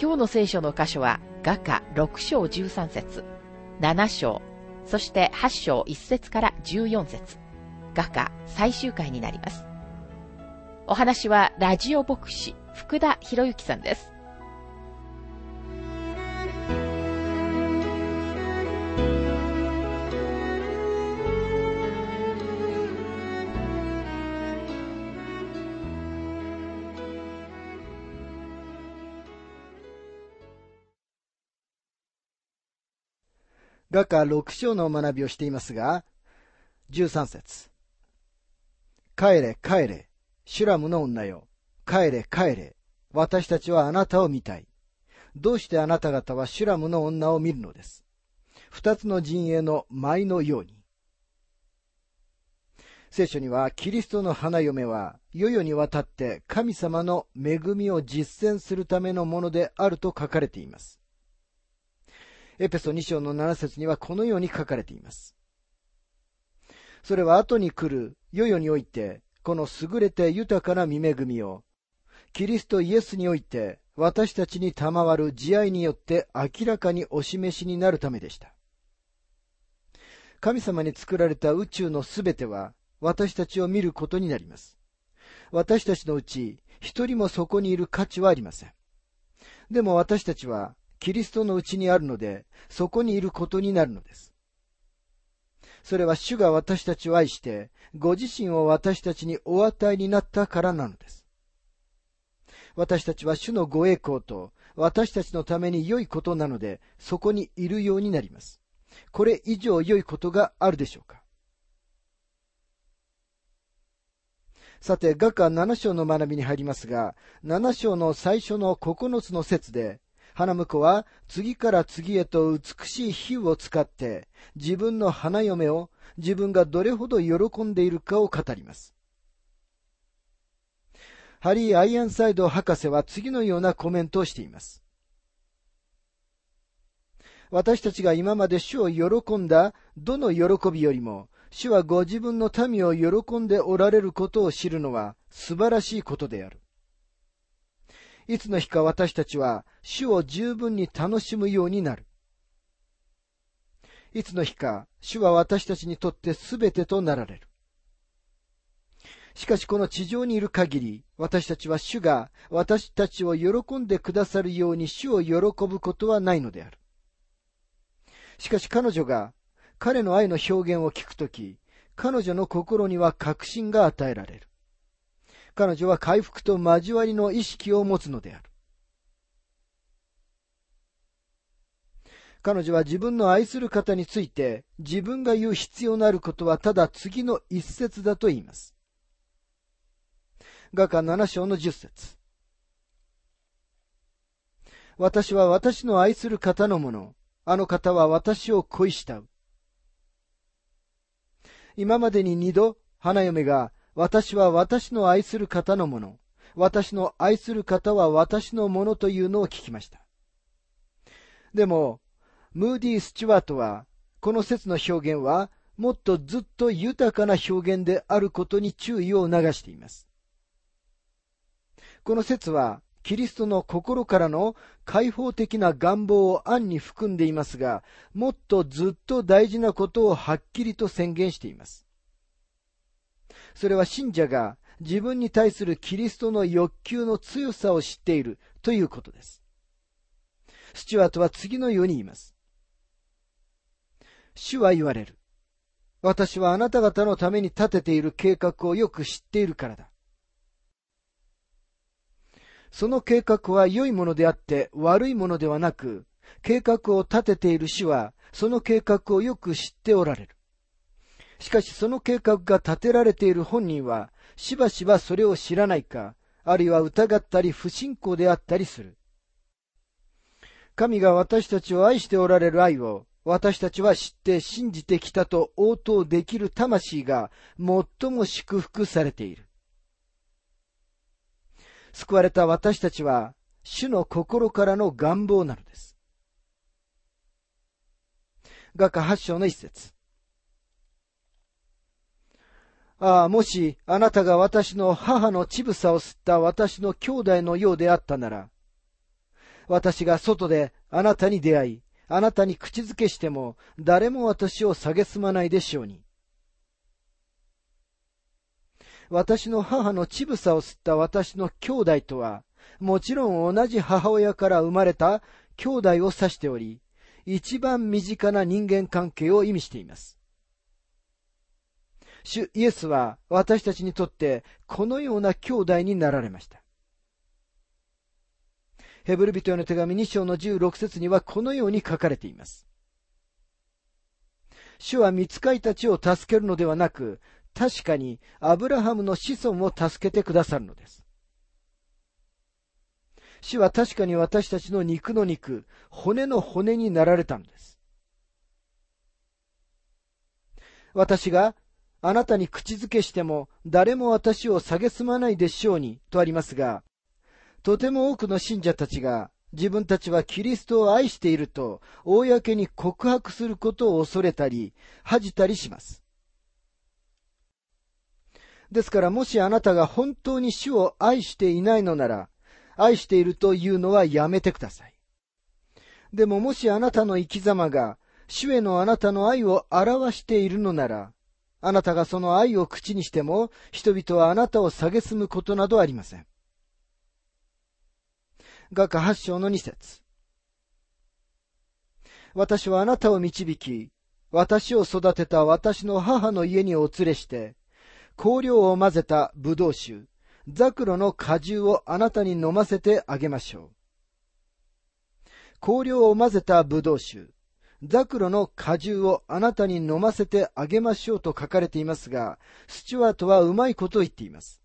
今日の聖書の箇所は、画家6章13節7章、そして8章1節から14節画家最終回になります。お話はラジオ牧師福田博之さんです。画家六章の学びをしていますが、13節帰れ、帰れ、シュラムの女よ。帰れ、帰れ。私たちはあなたを見たい。どうしてあなた方はシュラムの女を見るのです？二つの陣営の舞のように。聖書には、キリストの花嫁は、世々にわたって神様の恵みを実践するためのものであると書かれています。エペソ2章の7節にはこのように書かれています。それは後に来る世々において、この優れて豊かな見恵みを、キリストイエスにおいて私たちに賜る慈愛によって明らかにお示しになるためでした。神様に作られた宇宙のすべては私たちを見ることになります。私たちのうち一人もそこにいる価値はありません。でも私たちはキリストのうちにあるので、そこにいることになるのです。それは主が私たちを愛して、ご自身を私たちにお与えになったからなのです。私たちは主のご栄光と私たちのために良いことなので、そこにいるようになります。これ以上良いことがあるでしょうかさて、画家7章の学びに入りますが、7章の最初の9つの説で、花婿は次から次へと美しい火を使って自分の花嫁を自分がどれほど喜んでいるかを語ります。ハリー・アイアンサイド博士は次のようなコメントをしています。私たちが今まで主を喜んだどの喜びよりも、主はご自分の民を喜んでおられることを知るのは素晴らしいことである。いつの日か私たちは主を十分に楽しむようになる。いつの日か主は私たちにとって全てとなられる。しかしこの地上にいる限り、私たちは主が私たちを喜んでくださるように主を喜ぶことはないのである。しかし彼女が彼の愛の表現を聞くとき、彼女の心には確信が与えられる。彼女は回復と交わりの意識を持つのである。彼女は自分の愛する方について自分が言う必要のあることはただ次の一節だと言います。画家7章の10節私は私の愛する方のもの。あの方は私を恋したう。今までに二度、花嫁が私は私の愛する方のもの、私の愛する方は私のものというのを聞きました。でも、ムーディー・スチュワートは、この説の表現は、もっとずっと豊かな表現であることに注意を促しています。この説は、キリストの心からの開放的な願望を暗に含んでいますが、もっとずっと大事なことをはっきりと宣言しています。それは信者が自分に対するキリストの欲求の強さを知っているということです。スチュワートは次のように言います。主は言われる。私はあなた方のために立てている計画をよく知っているからだ。その計画は良いものであって悪いものではなく、計画を立てている主はその計画をよく知っておられる。しかしその計画が立てられている本人は、しばしばそれを知らないか、あるいは疑ったり不信仰であったりする。神が私たちを愛しておられる愛を私たちは知って信じてきたと応答できる魂が最も祝福されている。救われた私たちは主の心からの願望なのです。画家八章の一節。ああ、もしあなたが私の母の乳房を吸った私の兄弟のようであったなら、私が外であなたに出会い、あなたに口づけしても誰も私を蔑まないでしょうに。私の母の乳房を吸った私の兄弟とは、もちろん同じ母親から生まれた兄弟を指しており、一番身近な人間関係を意味しています。主イエスは私たちにとってこのような兄弟になられました。ヘブル人への手紙2章の16節にはこのように書かれています。主は見つかいたちを助けるのではなく、確かにアブラハムの子孫を助けてくださるのです。主は確かに私たちの肉の肉、骨の骨になられたのです。私があなたに口づけしても誰も私を蔑まないでしょうにとありますが、とても多くの信者たちが自分たちはキリストを愛していると公に告白することを恐れたり恥じたりします。ですからもしあなたが本当に主を愛していないのなら、愛しているというのはやめてください。でももしあなたの生き様が主へのあなたの愛を表しているのなら、あなたがその愛を口にしても人々はあなたを蔑むことなどありません。画家八章の二節私はあなたを導き、私を育てた私の母の家にお連れして、香料を混ぜた葡萄酒、ザクロの果汁をあなたに飲ませてあげましょう。香料を混ぜた葡萄酒、ザクロの果汁をあなたに飲ませてあげましょうと書かれていますが、スチュワートはうまいことを言っています。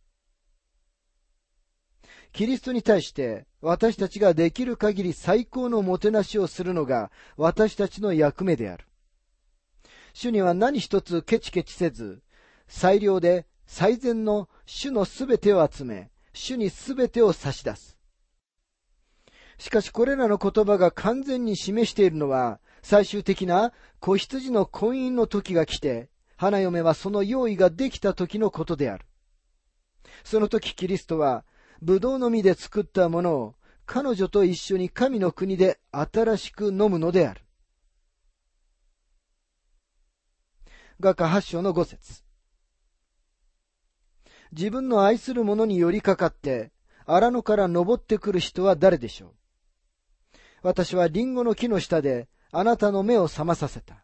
キリストに対して私たちができる限り最高のもてなしをするのが私たちの役目である。主には何一つケチケチせず、最良で最善の主のすべてを集め、主にすべてを差し出す。しかしこれらの言葉が完全に示しているのは、最終的な子羊の婚姻の時が来て、花嫁はその用意ができた時のことである。その時キリストはブドウの実で作ったものを彼女と一緒に神の国で新しく飲むのである。画家八章の五節自分の愛する者に寄りかかって、荒野から登ってくる人は誰でしょう？私はリンゴの木の下であなたの目を覚まさせた。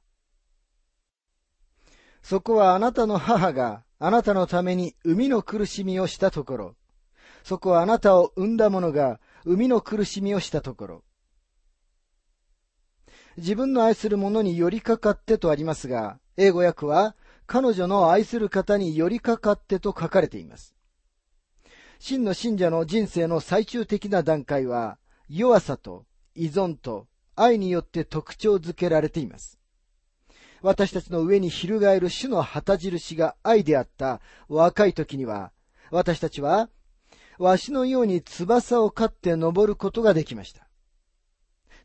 そこはあなたの母があなたのために海の苦しみをしたところ、そこはあなたを産んだ者が生みの苦しみをしたところ。自分の愛する者に寄りかかってとありますが、英語訳は彼女の愛する方に寄りかかってと書かれています。真の信者の人生の最終的な段階は、弱さと依存と愛によって特徴づけられています。私たちの上に翻る主の旗印が愛であった若い時には、私たちはわしのように翼を飼って登ることができました。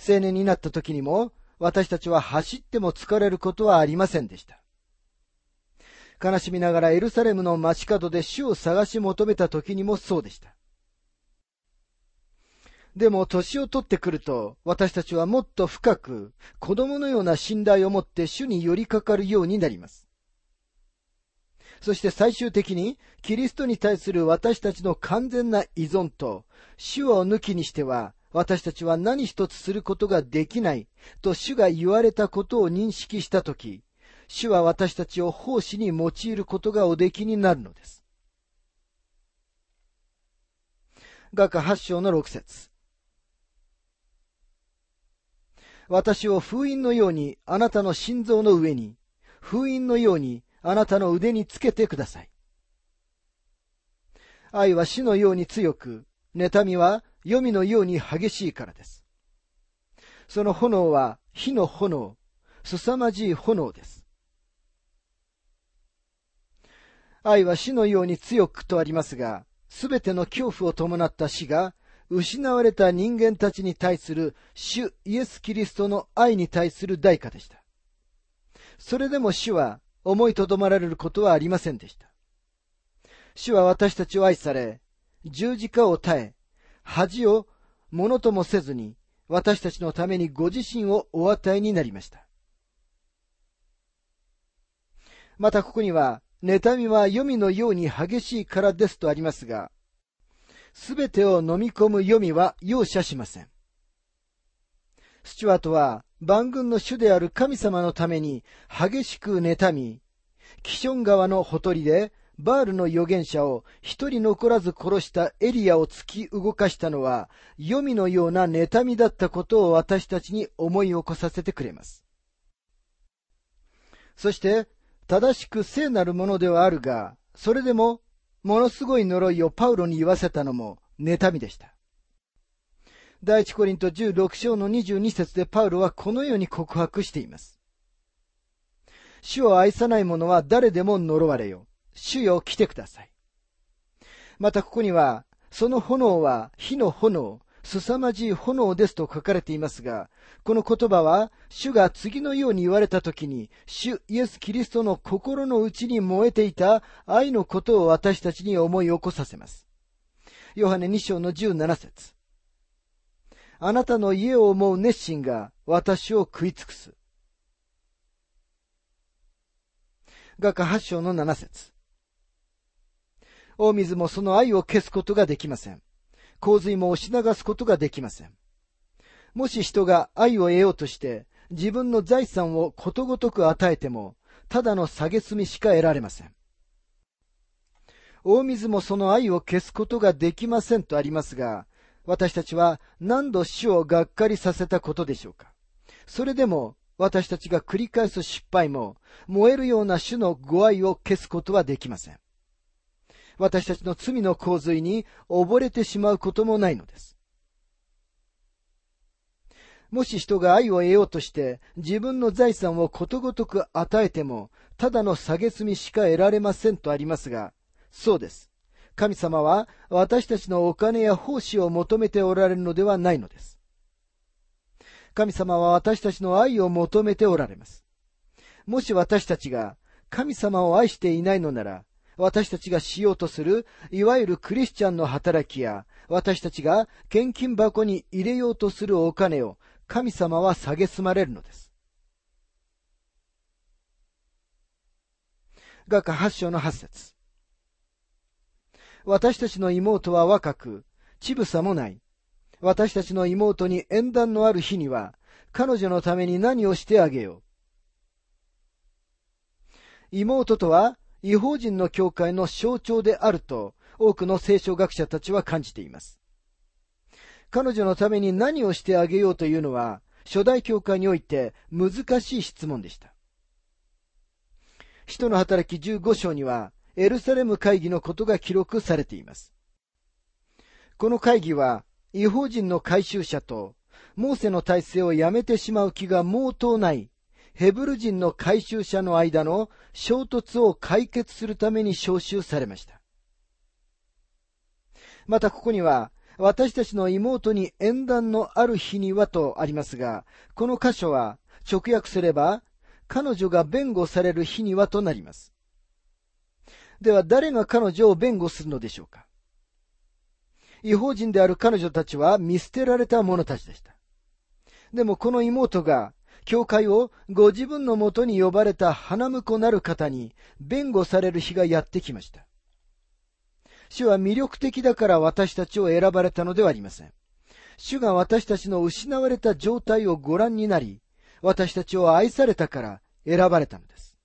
青年になった時にも、私たちは走っても疲れることはありませんでした。悲しみながらエルサレムの街角で主を探し求めた時にもそうでした。でも年を取ってくると、私たちはもっと深く、子供のような信頼を持って主に寄りかかるようになります。そして最終的にキリストに対する私たちの完全な依存と主を抜きにしては私たちは何一つすることができないと主が言われたことを認識したとき、主は私たちを奉仕に用いることがおできになるのです。画家八章の六節私を封印のようにあなたの心臓の上に、封印のようにあなたの腕につけてください。愛は死のように強く、妬みは黄泉のように激しいからです。その炎は火の炎、凄まじい炎です。愛は死のように強くとありますが、すべての恐怖を伴った死が、失われた人間たちに対する主イエス・キリストの愛に対する代価でした。それでも主は思いとどまられることはありませんでした。主は私たちを愛され、十字架を耐え、恥をものともせずに、私たちのためにご自身をお与えになりました。またここには、妬みは黄泉のように激しいからですとありますが、すべてを飲み込む黄泉は容赦しません。スチュワートは万軍の主である神様のために激しく妬み、キション川のほとりでバールの預言者を一人残らず殺したエリアを突き動かしたのは、黄泉のような妬みだったことを私たちに思い起こさせてくれます。そして、正しく聖なるものではあるが、それでも、ものすごい呪いをパウロに言わせたのも、妬みでした。第一コリント16章の22節でパウロはこのように告白しています。主を愛さない者は誰でも呪われよ。主よ来てください。またここには、その炎は火の炎、凄まじい炎ですと書かれていますが、この言葉は、主が次のように言われたときに、主イエス・キリストの心の内に燃えていた愛のことを私たちに思い起こさせます。ヨハネ2章の17節あなたの家を思う熱心が私を食い尽くす。画家8章の7節大水もその愛を消すことができません。洪水も押し流すことができません。もし人が愛を得ようとして自分の財産をことごとく与えても、ただの蔑みしか得られません。大水もその愛を消すことができませんとありますが、私たちは何度死をがっかりさせたことでしょうか。それでも私たちが繰り返す失敗も燃えるような種のご愛を消すことはできません。私たちの罪の洪水に溺れてしまうこともないのです。もし人が愛を得ようとして自分の財産をことごとく与えても、ただの蔑みしか得られませんとありますが、そうです。神様は私たちのお金や奉仕を求めておられるのではないのです。神様は私たちの愛を求めておられます。もし私たちが神様を愛していないのなら、私たちがしようとする、いわゆるクリスチャンの働きや、私たちが献金箱に入れようとするお金を神様は蔑まれるのです。画家八章の八節私たちの妹は若く、乳房もない。私たちの妹に縁談のある日には、彼女のために何をしてあげよう。妹とは違法人の教会の象徴であると多くの聖書学者たちは感じています。彼女のために何をしてあげようというのは初代教会において難しい質問でした。使徒の働き15章にはエルサレム会議のことが記録されています。この会議は違法人の回収者とモーセの体制をやめてしまう気が毛頭ないヘブル人の回収者の間の衝突を解決するために招集されました。またここには、私たちの妹に縁談のある日にはとありますが、この箇所は直訳すれば、彼女が弁護される日にはとなります。では誰が彼女を弁護するのでしょうか違法人である彼女たちは見捨てられた者たちでした。でもこの妹が教会をご自分のもとに呼ばれた花婿なる方に弁護される日がやってきました。主は魅力的だから私たちを選ばれたのではありません。主が私たちの失われた状態をご覧になり、私たちを愛されたから選ばれたのです。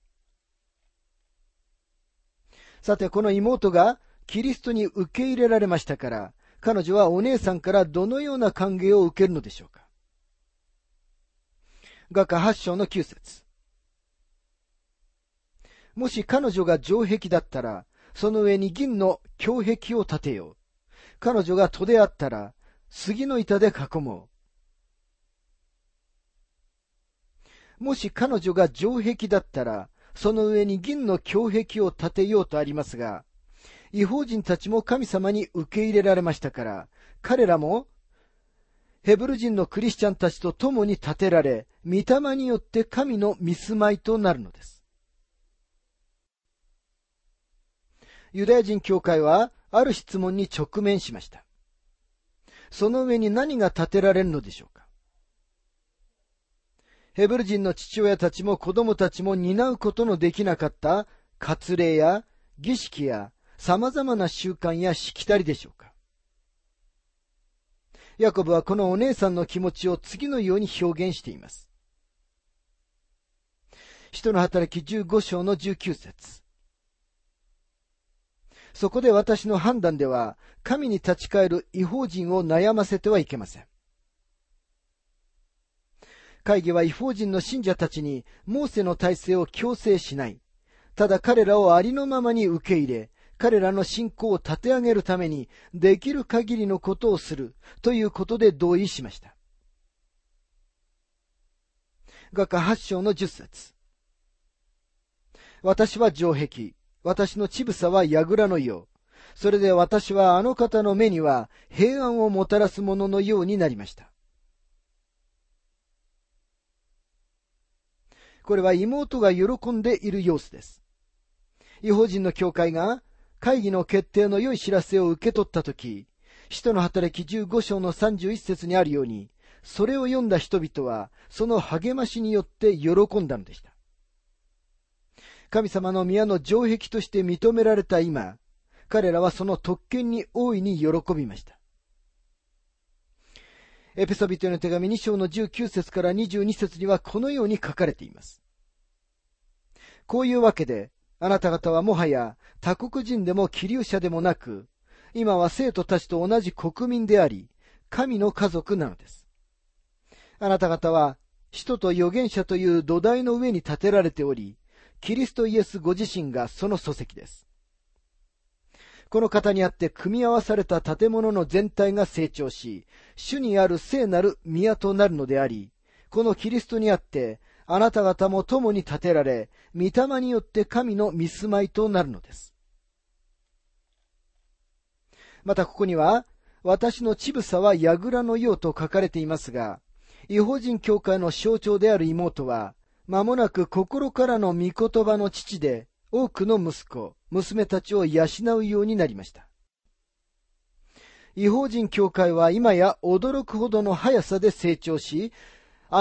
さて、この妹がキリストに受け入れられましたから、彼女はお姉さんからどのような歓迎を受けるのでしょうか画家8章の9節もし彼女が城壁だったら、その上に銀の胸壁を建てよう。彼女が戸であったら、杉の板で囲もう。もし彼女が城壁だったら、その上に銀の胸壁を建てようとありますが、違法人たちも神様に受け入れられましたから、彼らも、ヘブル人のクリスチャンたちと共に建てられ、御霊によって神の見住まいとなるのです。ユダヤ人教会は、ある質問に直面しました。その上に何が建てられるのでしょうかヘブル人の父親たちも子供たちも担うことのできなかった割礼や儀式や様々な習慣やしきたりでしょうかヤコブはこのお姉さんの気持ちを次のように表現しています。人の働き15章の19節そこで私の判断では、神に立ち返る違法人を悩ませてはいけません。会議は違法人の信者たちにモーセの体制を強制しない。ただ彼らをありのままに受け入れ、彼らの信仰を立て上げるためにできる限りのことをするということで同意しました。画家八章の十節私は城壁、私の乳房は櫓のよう。それで私はあの方の目には平安をもたらすもののようになりました。これは妹が喜んでいる様子です。違法人の教会が会議の決定の良い知らせを受け取ったとき、使徒の働き15章の31節にあるように、それを読んだ人々は、その励ましによって喜んだのでした。神様の宮の城壁として認められた今、彼らはその特権に大いに喜びました。エペソビトの手紙2章の19節から22節にはこのように書かれています。こういうわけで、あなた方はもはや他国人でも気流者でもなく、今は生徒たちと同じ国民であり、神の家族なのです。あなた方は、使徒と預言者という土台の上に建てられており、キリストイエスご自身がその礎石です。この方にあって組み合わされた建物の全体が成長し、主にある聖なる宮となるのであり、このキリストにあって、あなた方も共に建てられ、御霊によって神の見住まいとなるのです。またここには、私の乳房は櫓のようと書かれていますが、違法人教会の象徴である妹は、間もなく心からの御言葉の父で、多くの息子、娘たちを養うようになりました。違法人教会は今や驚くほどの速さで成長し、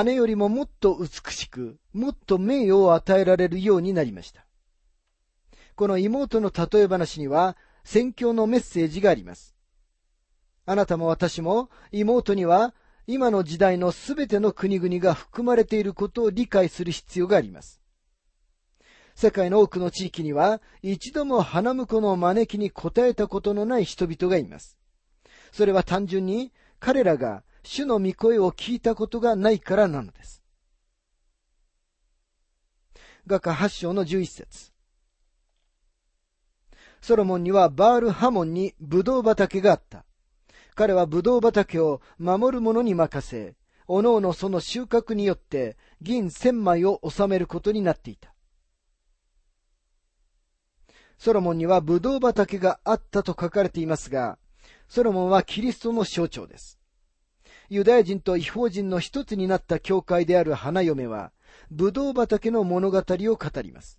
姉よりももっと美しく、もっと名誉を与えられるようになりました。この妹の例え話には、宣教のメッセージがあります。あなたも私も妹には今の時代のすべての国々が含まれていることを理解する必要があります。世界の多くの地域には、一度も花婿の招きに応えたことのない人々がいます。それは単純に彼らが主の御声を聞いたことがないからなのです。画家8章の11節ソロモンにはバールハモンにブドウ畑があった。彼はブドウ畑を守る者に任せ、おのおのその収穫によって銀千枚を収めることになっていた。ソロモンにはブドウ畑があったと書かれていますが、ソロモンはキリストの象徴です。ユダヤ人と違法人の一つになった教会である花嫁は、ブドウ畑の物語を語ります。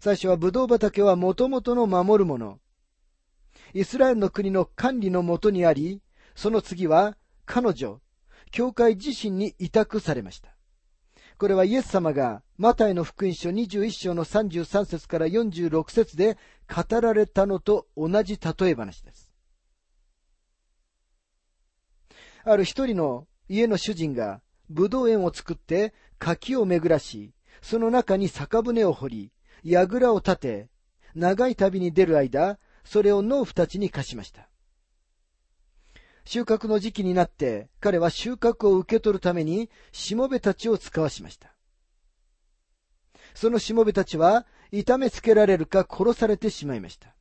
最初はブドウ畑はもともとの守るもの。イスラエルの国の管理のもとにあり、その次は彼女、教会自身に委託されました。これはイエス様がマタイの福音書21章の33節から46節で語られたのと同じ例え話です。ある一人の家の主人が葡萄園を作って柿を巡らし、その中に酒舟を掘り、櫓を立て、長い旅に出る間、それを農夫たちに貸しました。収穫の時期になって、彼は収穫を受け取るために、しもべたちを使わしました。そのしもべたちは、痛めつけられるか殺されてしまいました。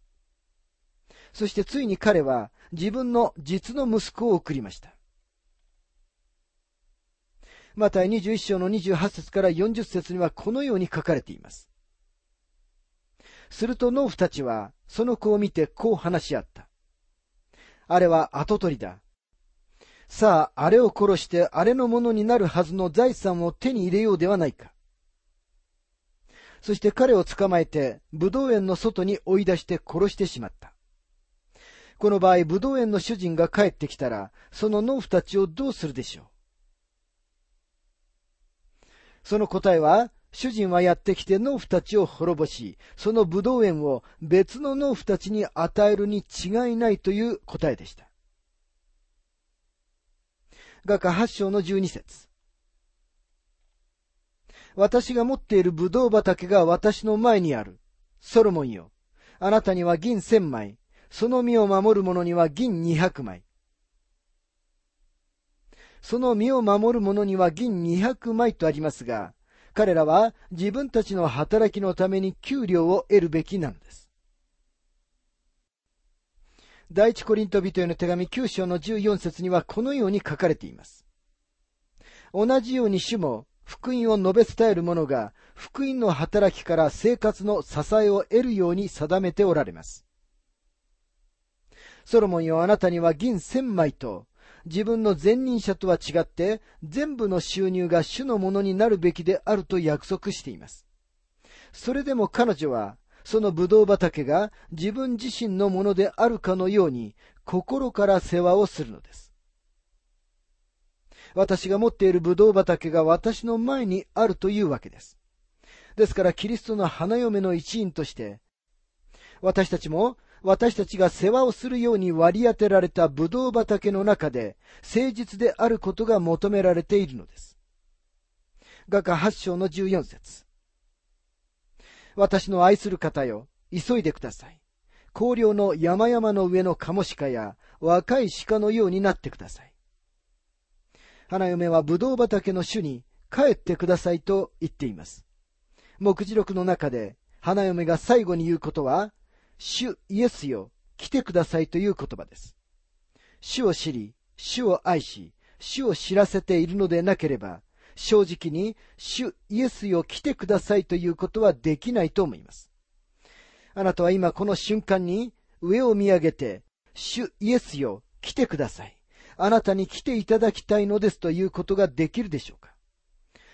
そしてついに彼は、自分の実の息子を送りました。また21章の28節から40節にはこのように書かれています。すると農夫たちはその子を見てこう話し合った。あれは跡取りだ。さあ、あれを殺してあれのものになるはずの財産を手に入れようではないか。そして彼を捕まえて、武道園の外に追い出して殺してしまった。この場合、武道園の主人が帰ってきたら、その農夫たちをどうするでしょうその答えは、主人はやってきて農夫たちを滅ぼし、その武道園を別の農夫たちに与えるに違いないという答えでした。画家八章の十二節私が持っているブドウ畑が私の前にある。ソロモンよ。あなたには銀千枚。その実を守る者には銀二百枚。その実を守る者には銀二百枚とありますが、彼らは自分たちの働きのために給料を得るべきなのです。第一コリント人への手紙9章の14節にはこのように書かれています。同じように主も福音を述べ伝える者が、福音の働きから生活の支えを得るように定めておられます。ソロモンよあなたには銀千枚と、自分の前任者とは違って、全部の収入が主のものになるべきであると約束しています。それでも彼女は、そのブドウ畑が自分自身のものであるかのように、心から世話をするのです。私が持っているブドウ畑が私の前にあるというわけです。ですから、キリストの花嫁の一員として、私たちも私たちが世話をするように割り当てられたブドウ畑の中で誠実であることが求められているのです。画家八章の十四節私の愛する方よ、急いでください。荒涼の山々の上のカモシカや若い鹿のようになってください。花嫁はブドウ畑の主に帰ってくださいと言っています。目次録の中で花嫁が最後に言うことは、主イエスよ、来てくださいという言葉です。主を知り、主を愛し、主を知らせているのでなければ、正直に主イエスよ来てくださいということはできないと思います。あなたは今この瞬間に上を見上げて、主イエスよ来てください。あなたに来ていただきたいのですということができるでしょうか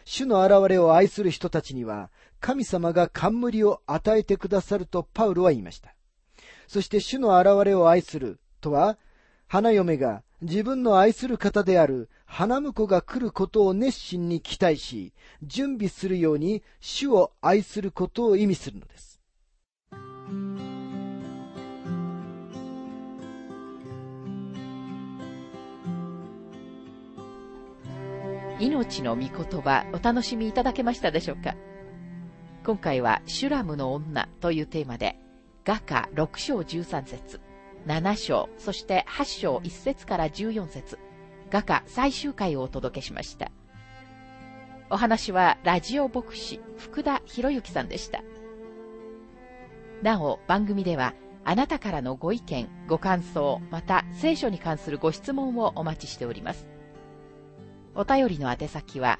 主の現れを愛する人たちには、神様が冠を与えてくださるとパウロは言いました。そして主の現れを愛するとは、花嫁が自分の愛する方である花婿が来ることを熱心に期待し、準備するように主を愛することを意味するのです。命の御言葉お楽しみいただけましたでしょうか？今回はシュラムの女というテーマで、画家6章13節7章、そして8章1節から14節画家最終回をお届けしました。お話はラジオ牧師福田博之さんでした。なお、番組ではあなたからのご意見、ご感想、また聖書に関するご質問をお待ちしております。お便りの宛先は、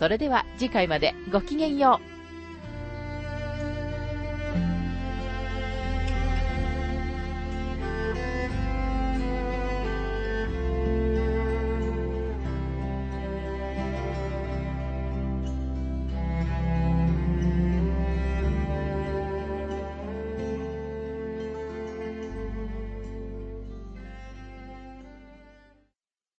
それでは次回までごきげんよう。